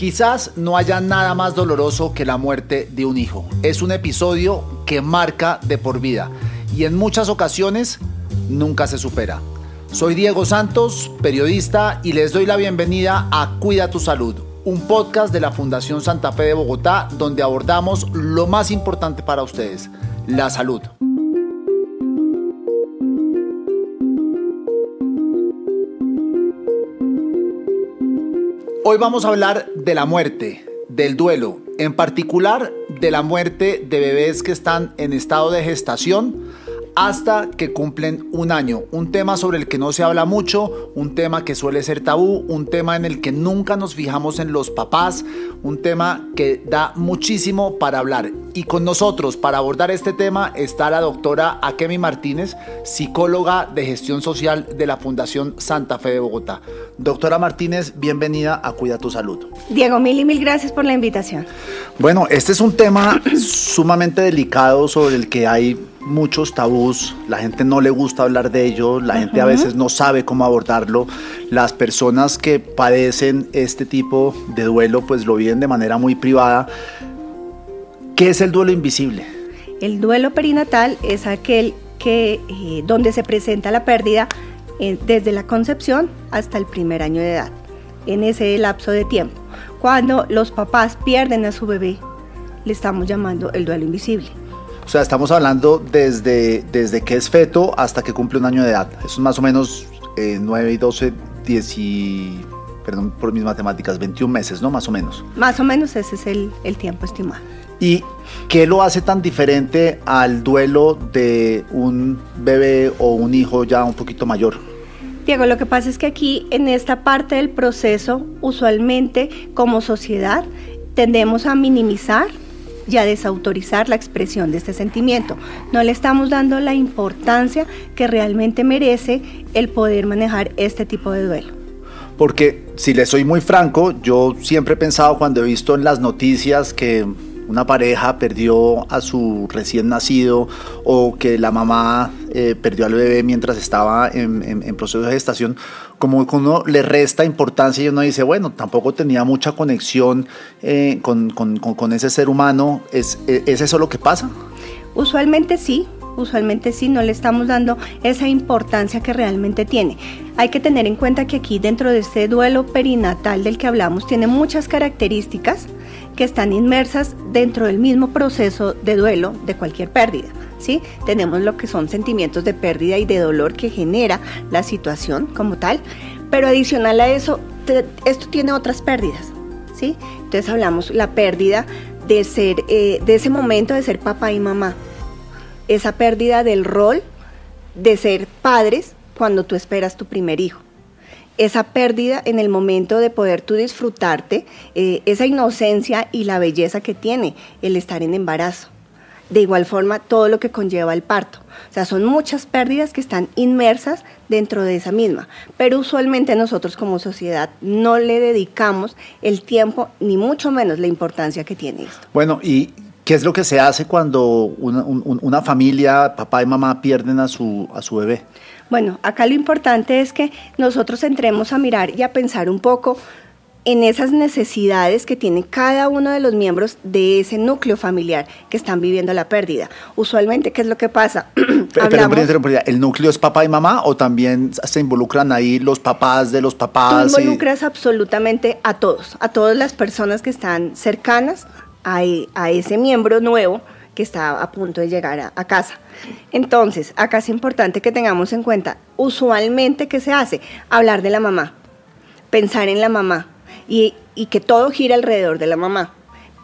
Quizás no haya nada más doloroso que la muerte de un hijo. Es un episodio que marca de por vida y en muchas ocasiones nunca se supera. Soy Diego Santos, periodista, y les doy la bienvenida a Cuida tu Salud, un podcast de la Fundación Santa Fe de Bogotá donde abordamos lo más importante para ustedes, la salud. Hoy vamos a hablar de la muerte, del duelo, en particular de la muerte de bebés que están en estado de gestación hasta que cumplen un año. Un tema sobre el que no se habla mucho, un tema que suele ser tabú, un tema en el que nunca nos fijamos en los papás, un tema que da muchísimo para hablar. Y con nosotros para abordar este tema está la doctora Akemi Martínez, psicóloga de gestión social de la Fundación Santa Fe de Bogotá. Doctora Martínez, bienvenida a Cuida tu Salud. Diego, mil y mil gracias por la invitación. Bueno, este es un tema sumamente delicado sobre el que hay muchos tabús, la gente no le gusta hablar de ello, la gente a veces no sabe cómo abordarlo. Las personas que padecen este tipo de duelo pues lo viven de manera muy privada. ¿Qué es el duelo invisible? El duelo perinatal es aquel que eh, donde se presenta la pérdida eh, desde la concepción hasta el primer año de edad, en ese lapso de tiempo. Cuando los papás pierden a su bebé, le estamos llamando el duelo invisible. O sea, estamos hablando desde, desde que es feto hasta que cumple un año de edad. Eso es más o menos 9 eh, y 12, 10 y, perdón por mis matemáticas, 21 meses, ¿no? Más o menos. Más o menos ese es el, el tiempo estimado. ¿Y qué lo hace tan diferente al duelo de un bebé o un hijo ya un poquito mayor? Diego, lo que pasa es que aquí en esta parte del proceso, usualmente como sociedad, tendemos a minimizar y a desautorizar la expresión de este sentimiento. No le estamos dando la importancia que realmente merece el poder manejar este tipo de duelo. Porque si le soy muy franco, yo siempre he pensado cuando he visto en las noticias que una pareja perdió a su recién nacido o que la mamá eh, perdió al bebé mientras estaba en, proceso de gestación, como que uno le resta importancia y uno dice, bueno, tampoco tenía mucha conexión eh, con, con, ese ser humano, ¿Es, ¿es eso lo que pasa? Usualmente sí, usualmente sí no le estamos dando esa importancia que realmente tiene. Hay que tener en cuenta que aquí dentro de este duelo perinatal del que hablamos tiene muchas características que están inmersas dentro del mismo proceso de duelo de cualquier pérdida. ¿sí? Tenemos lo que son sentimientos de pérdida y de dolor que genera la situación como tal, pero adicional a eso, esto tiene otras pérdidas. ¿sí? Entonces hablamos la pérdida de ser, eh, de ese momento de ser papá y mamá, esa pérdida del rol de ser padres cuando tú esperas tu primer hijo esa pérdida en el momento de poder tú disfrutarte, eh, esa inocencia y la belleza que tiene el estar en embarazo. De igual forma, todo lo que conlleva el parto. O sea, son muchas pérdidas que están inmersas dentro de esa misma. Pero usualmente nosotros como sociedad no le dedicamos el tiempo, ni mucho menos la importancia que tiene esto. Bueno, y ¿Qué es lo que se hace cuando una, una, familia, papá y mamá, pierden a su, a su bebé? Bueno, acá lo importante es que nosotros entremos a mirar y a pensar un poco en esas necesidades que tiene cada uno de los miembros de ese núcleo familiar que están viviendo la pérdida. Usualmente, ¿qué es lo que pasa? Pero, ¿el núcleo es papá y mamá o también se involucran ahí los papás de los papás? Tú involucras absolutamente a todos, a todas las personas que están cercanas a, a ese miembro nuevo que está a punto de llegar a, casa. Entonces, acá es importante que tengamos en cuenta, usualmente, ¿qué se hace? Hablar de la mamá, pensar en la mamá y, y que todo gira alrededor de la mamá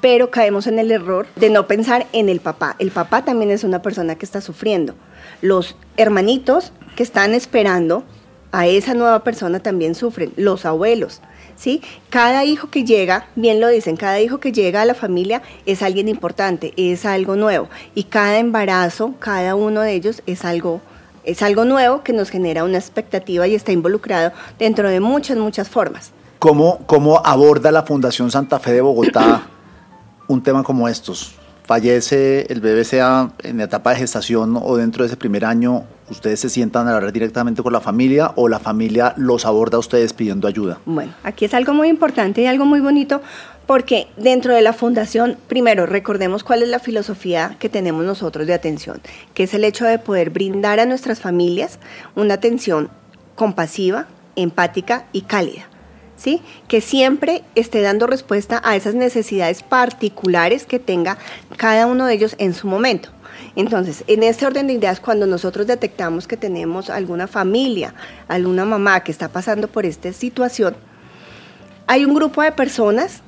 pero caemos en el error de no pensar en el papá. El papá también es una persona que está sufriendo. Los hermanitos que están esperando a esa nueva persona también sufren, los abuelos. ¿Sí? Cada hijo que llega, bien lo dicen, cada hijo que llega a la familia es alguien importante, es algo nuevo. Y cada embarazo, cada uno de ellos es algo, es algo nuevo que nos genera una expectativa y está involucrado dentro de muchas, muchas formas. ¿Cómo, cómo aborda la Fundación Santa Fe de Bogotá un tema como estos? Fallece el bebé sea en la etapa de gestación o dentro de ese primer año, ¿Ustedes se sientan a hablar directamente con la familia o la familia los aborda a ustedes pidiendo ayuda? Bueno, aquí es algo muy importante y algo muy bonito porque dentro de la fundación, primero, recordemos cuál es la filosofía que tenemos nosotros de atención, que es el hecho de poder brindar a nuestras familias una atención compasiva, empática y cálida. ¿Sí? Que siempre esté dando respuesta a esas necesidades particulares que tenga cada uno de ellos en su momento. Entonces, en este orden de ideas, cuando nosotros detectamos que tenemos alguna familia, alguna mamá que está pasando por esta situación, hay un grupo de personas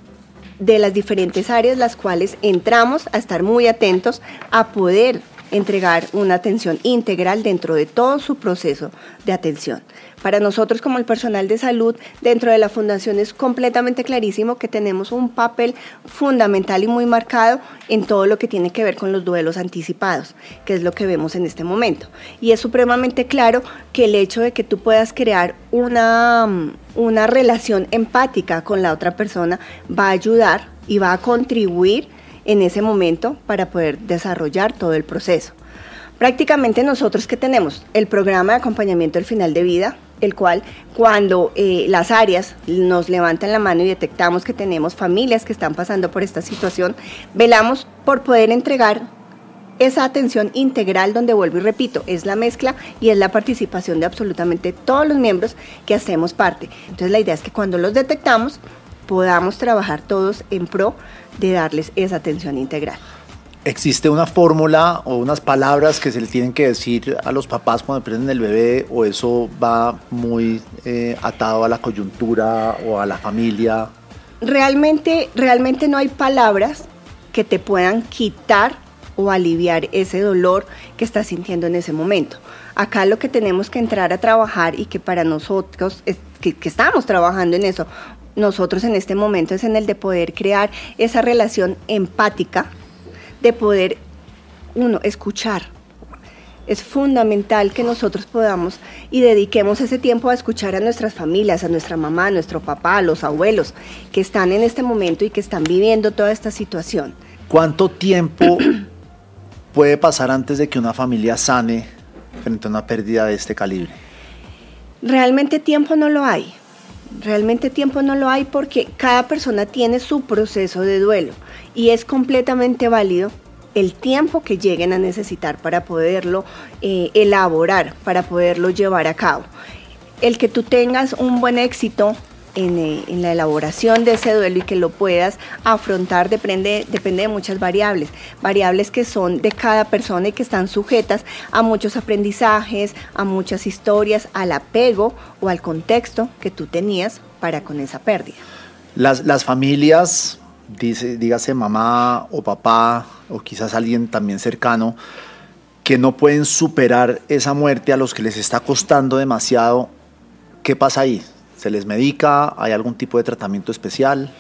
de las diferentes áreas las cuales entramos a estar muy atentos a poder entregar una atención integral dentro de todo su proceso de atención. Para nosotros como el personal de salud dentro de la fundación es completamente clarísimo que tenemos un papel fundamental y muy marcado en todo lo que tiene que ver con los duelos anticipados, que es lo que vemos en este momento. Y es supremamente claro que el hecho de que tú puedas crear una, una relación empática con la otra persona va a ayudar y va a contribuir en ese momento para poder desarrollar todo el proceso. Prácticamente nosotros que tenemos el programa de acompañamiento al final de vida, el cual cuando eh, las áreas nos levantan la mano y detectamos que tenemos familias que están pasando por esta situación, velamos por poder entregar esa atención integral donde vuelvo y repito, es la mezcla y es la participación de absolutamente todos los miembros que hacemos parte. Entonces la idea es que cuando los detectamos podamos trabajar todos en pro de darles esa atención integral. ¿Existe una fórmula o unas palabras que se le tienen que decir a los papás cuando prenden el bebé o eso va muy eh, atado a la coyuntura o a la familia? Realmente, realmente no hay palabras que te puedan quitar o aliviar ese dolor que estás sintiendo en ese momento. Acá lo que tenemos que entrar a trabajar y que para nosotros, que, que estamos trabajando en eso, nosotros en este momento es en el de poder crear esa relación empática de poder, uno, escuchar. Es fundamental que nosotros podamos y dediquemos ese tiempo a escuchar a nuestras familias, a nuestra mamá, a nuestro papá, a los abuelos que están en este momento y que están viviendo toda esta situación. ¿Cuánto tiempo puede pasar antes de que una familia sane frente a una pérdida de este calibre? Realmente tiempo no lo hay. Realmente tiempo no lo hay porque cada persona tiene su proceso de duelo y es completamente válido el tiempo que lleguen a necesitar para poderlo eh, elaborar, para poderlo llevar a cabo. El que tú tengas un buen éxito eh, en, la elaboración de ese duelo y que lo puedas afrontar depende, depende de muchas variables, variables que son de cada persona y que están sujetas a muchos aprendizajes, a muchas historias, al apego o al contexto que tú tenías para con esa pérdida. Las, las familias, dice, dígase mamá o papá o quizás alguien también cercano, que no pueden superar esa muerte a los que les está costando demasiado, ¿qué pasa ahí? ¿Se les medica? ¿Hay algún tipo de tratamiento especial?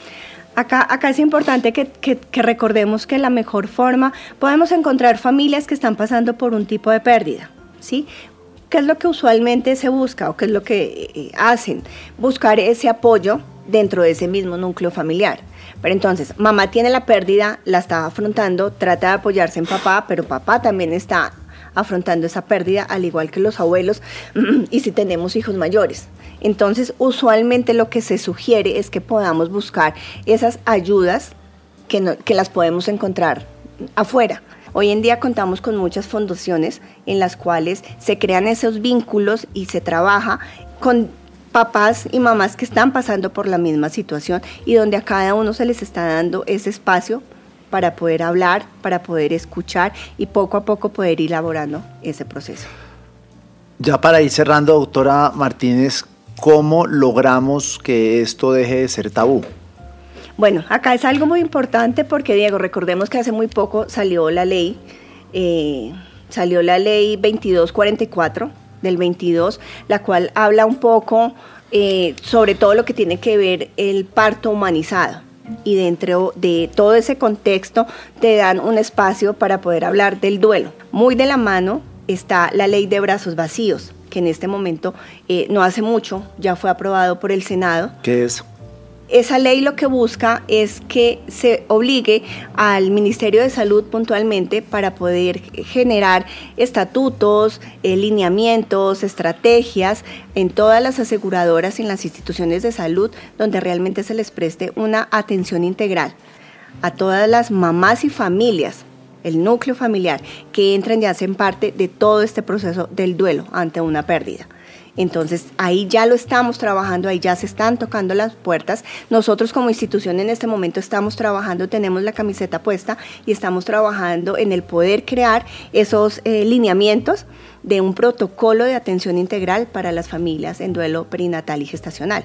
Acá, acá es importante que, recordemos que la mejor forma, podemos encontrar familias que están pasando por un tipo de pérdida, ¿sí? ¿Qué es lo que usualmente se busca o qué es lo que eh, hacen? Buscar ese apoyo dentro de ese mismo núcleo familiar. Pero entonces, mamá tiene la pérdida, la está afrontando, trata de apoyarse en papá, pero papá también está afrontando esa pérdida, al igual que los abuelos, y si tenemos hijos mayores. Entonces, usualmente lo que se sugiere es que podamos buscar esas ayudas que, que las podemos encontrar afuera. Hoy en día contamos con muchas fundaciones en las cuales se crean esos vínculos y se trabaja con papás y mamás que están pasando por la misma situación y donde a cada uno se les está dando ese espacio para poder hablar, para poder escuchar y poco a poco poder ir elaborando ese proceso. Ya para ir cerrando, doctora Martínez, ¿cómo logramos que esto deje de ser tabú? Bueno, acá es algo muy importante porque, Diego, recordemos que hace muy poco salió la ley, eh, salió la ley 2244 del 22, la cual habla un poco eh, sobre todo lo que tiene que ver el parto humanizado y dentro de todo ese contexto te dan un espacio para poder hablar del duelo. Muy de la mano está la ley de brazos vacíos, que en este momento, eh, no hace mucho, ya fue aprobado por el Senado. ¿Qué es? esa ley lo que busca es que se obligue al Ministerio de Salud puntualmente para poder generar estatutos, eh, lineamientos, estrategias en todas las aseguradoras y en las instituciones de salud donde realmente se les preste una atención integral a todas las mamás y familias el núcleo familiar, que entran y hacen parte de todo este proceso del duelo ante una pérdida. Entonces ahí ya lo estamos trabajando, ahí ya se están tocando las puertas. Nosotros como institución en este momento estamos trabajando, tenemos la camiseta puesta y estamos trabajando en el poder crear esos eh, lineamientos de un protocolo de atención integral para las familias en duelo perinatal y gestacional.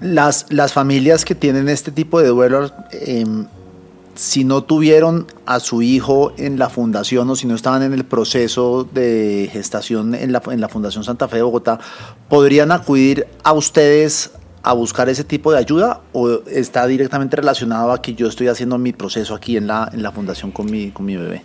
Las, las familias que tienen este tipo de duelo, em, si no tuvieron a su hijo en la fundación o si no estaban en el proceso de gestación en la, en la Fundación Santa Fe de Bogotá, ¿podrían acudir a ustedes a buscar ese tipo de ayuda o está directamente relacionado a que yo estoy haciendo mi proceso aquí en la, en la fundación con mi, con mi bebé?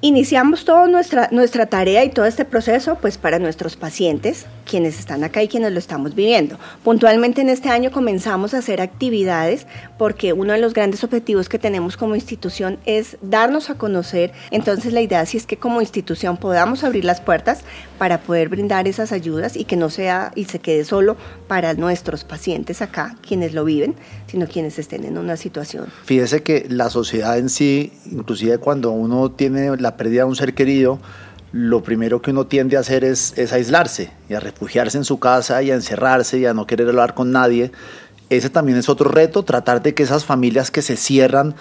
Iniciamos toda nuestra, nuestra tarea y todo este proceso pues para nuestros pacientes, quienes están acá y quienes lo estamos viviendo. Puntualmente en este año comenzamos a hacer actividades porque uno de los grandes objetivos que tenemos como institución es darnos a conocer. Entonces la idea sí es que como institución podamos abrir las puertas para poder brindar esas ayudas y que no sea y se quede solo para nuestros pacientes acá, quienes lo viven, sino quienes estén en una situación. Fíjese que la sociedad en sí, inclusive cuando uno tiene la pérdida de un ser querido, lo primero que uno tiende a hacer es, es, aislarse y a refugiarse en su casa y a encerrarse y a no querer hablar con nadie. Ese también es otro reto, tratar de que esas familias que se cierran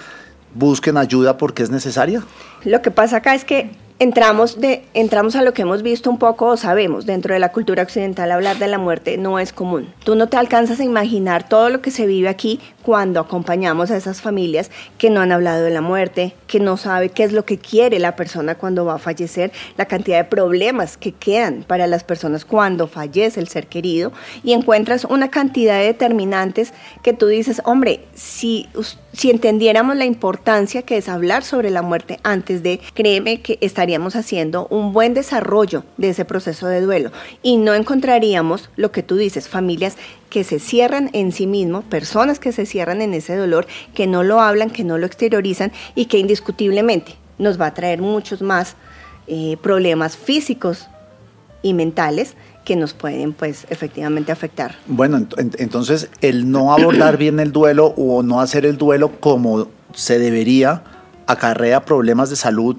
busquen ayuda porque es necesaria. Lo que pasa acá es que entramos, de, entramos a lo que hemos visto un poco o sabemos dentro de la cultura occidental, hablar de la muerte no es común. Tú no te alcanzas a imaginar todo lo que se vive aquí cuando acompañamos a esas familias que no han hablado de la muerte, que no sabe qué es lo que quiere la persona cuando va a fallecer, la cantidad de problemas que quedan para las personas cuando fallece el ser querido y encuentras una cantidad de determinantes que tú dices, hombre, si, si entendiéramos la importancia que es hablar sobre la muerte antes de, créeme que estaría haciendo un buen desarrollo de ese proceso de duelo y no encontraríamos lo que tú dices, familias que se cierran en sí mismos, personas que se cierran en ese dolor, que no lo hablan, que no lo exteriorizan y que indiscutiblemente nos va a traer muchos más eh, problemas físicos y mentales que nos pueden pues efectivamente afectar. Bueno, entonces el no abordar bien el duelo o no hacer el duelo como se debería acarrea problemas de salud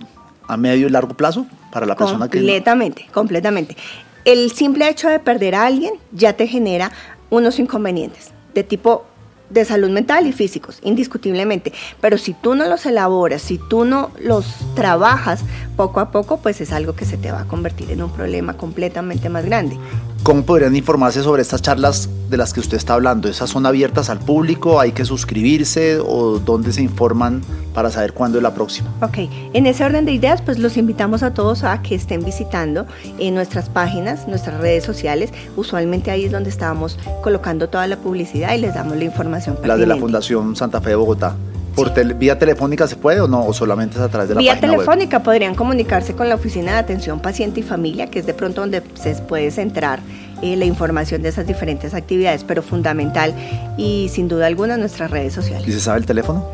a medio y largo plazo para la persona que... Completamente, completamente. El simple hecho de perder a alguien ya te genera unos inconvenientes de tipo de salud mental y físicos, indiscutiblemente. Pero si tú no los elaboras, si tú no los trabajas poco a poco, pues es algo que se te va a convertir en un problema completamente más grande. ¿Cómo podrían informarse sobre estas charlas de las que usted está hablando? ¿Esas son abiertas al público? ¿Hay que suscribirse? ¿O dónde se informan para saber cuándo es la próxima? Ok, en ese orden de ideas, pues los invitamos a todos a que estén visitando en nuestras páginas, nuestras redes sociales. Usualmente ahí es donde estamos colocando toda la publicidad y les damos la información. La de la Fundación Santa Fe de Bogotá. ¿Por vía telefónica se puede o no? ¿O solamente es a través de la vía telefónica podrían comunicarse con la Oficina de Atención Paciente y Familia, que es de pronto donde se puede centrar eh, la información de esas diferentes actividades, pero fundamental y sin duda alguna nuestras redes sociales. ¿Y se sabe el teléfono?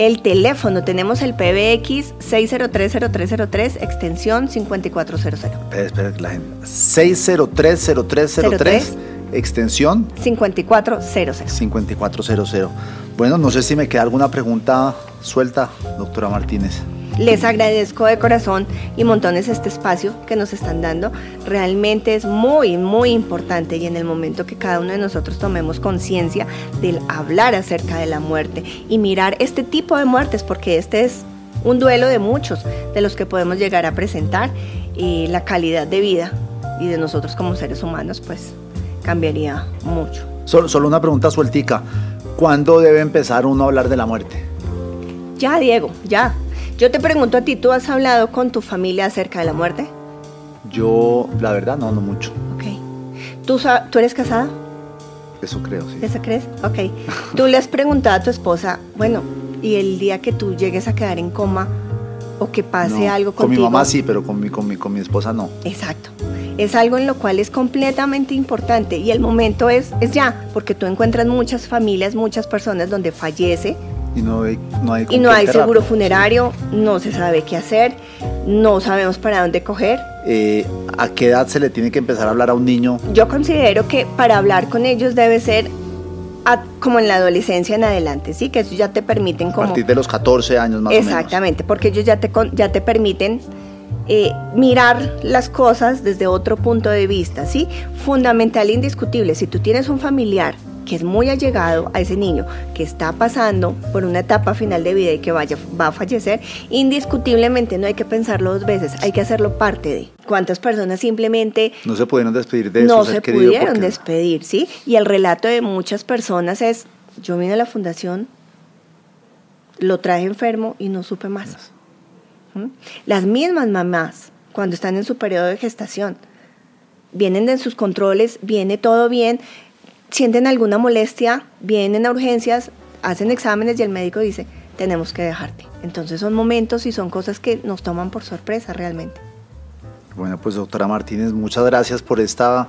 El teléfono, tenemos el PBX 6030303, extensión 5400. Espera, espera, la gente. 6030303, extensión 5400. 5400. Bueno, no sé si me queda alguna pregunta suelta, doctora Martínez. Les agradezco de corazón y montones este espacio que nos están dando. Realmente es muy, muy importante y en el momento que cada uno de nosotros tomemos conciencia del hablar acerca de la muerte y mirar este tipo de muertes, porque este es un duelo de muchos de los que podemos llegar a presentar y la calidad de vida y de nosotros como seres humanos pues cambiaría mucho. Solo, solo una pregunta sueltica. ¿Cuándo debe empezar uno a hablar de la muerte? Ya, Diego, ya. Yo te pregunto a ti, ¿tú has hablado con tu familia acerca de la muerte? Yo, la verdad, no, no mucho. Ok. ¿Tú, ¿tú eres casada? Eso creo, sí. ¿Eso crees? Ok. ¿Tú le has preguntado a tu esposa, bueno, y el día que tú llegues a quedar en coma o que pase algo contigo? Con mi mamá sí, pero con mi, con mi, con mi esposa no. Exacto. Es algo en lo cual es completamente importante y el momento es, es ya, porque tú encuentras muchas familias, muchas personas donde fallece y no hay, no hay, y no hay seguro funerario, no se sabe qué hacer, no sabemos para dónde coger. Eh, ¿A qué edad se le tiene que empezar a hablar a un niño? Yo considero que para hablar con ellos debe ser como en la adolescencia en adelante, ¿sí? Que eso ya te permiten como... A partir de los 14 años más o menos. Exactamente, porque ellos ya te, ya te permiten eh, mirar las cosas desde otro punto de vista, ¿sí? Fundamental e indiscutible, si tú tienes un familiar que es muy allegado a ese niño que está pasando por una etapa final de vida y que vaya, va a fallecer, indiscutiblemente no hay que pensarlo dos veces, hay que hacerlo parte de. ¿Cuántas personas simplemente... No se pudieron despedir de eso? No se pudieron despedir, ¿sí? Y el relato de muchas personas es, yo vine a la fundación, lo traje enfermo y no supe más. ¿Mm? Las mismas mamás, cuando están en su periodo de gestación, vienen de sus controles, viene todo bien, sienten alguna molestia, vienen a urgencias, hacen exámenes y el médico dice, tenemos que dejarte. Entonces son momentos y son cosas que nos toman por sorpresa realmente. Bueno, pues doctora Martínez, muchas gracias por esta,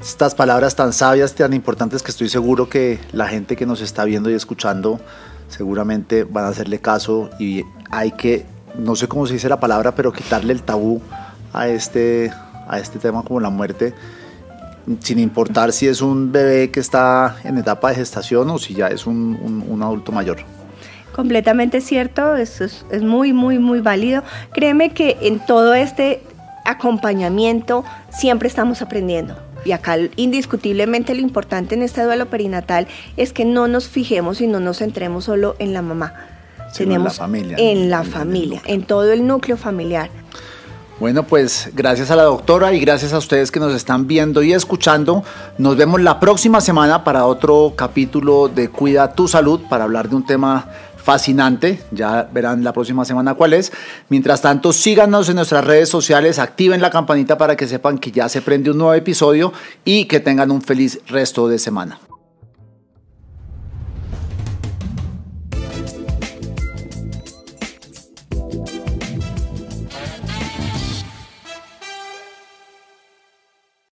estas palabras tan sabias, tan importantes que estoy seguro que la gente que nos está viendo y escuchando seguramente van a hacerle caso y hay que, no sé cómo se dice la palabra, pero quitarle el tabú a este, a este tema como la muerte sin importar si es un bebé que está en etapa de gestación o si ya es un, adulto mayor. Completamente cierto, eso es, es, muy, muy, muy válido. Créeme que en todo este acompañamiento siempre estamos aprendiendo. Y acá indiscutiblemente lo importante en este duelo perinatal es que no nos fijemos y no nos centremos solo en la mamá. Tenemos en la familia. En la familia, en todo el núcleo familiar. Bueno, pues gracias a la doctora y gracias a ustedes que nos están viendo y escuchando. Nos vemos la próxima semana para otro capítulo de Cuida tu salud para hablar de un tema fascinante. Ya verán la próxima semana cuál es. Mientras tanto, síganos en nuestras redes sociales, activen la campanita para que sepan que ya se prende un nuevo episodio y que tengan un feliz resto de semana.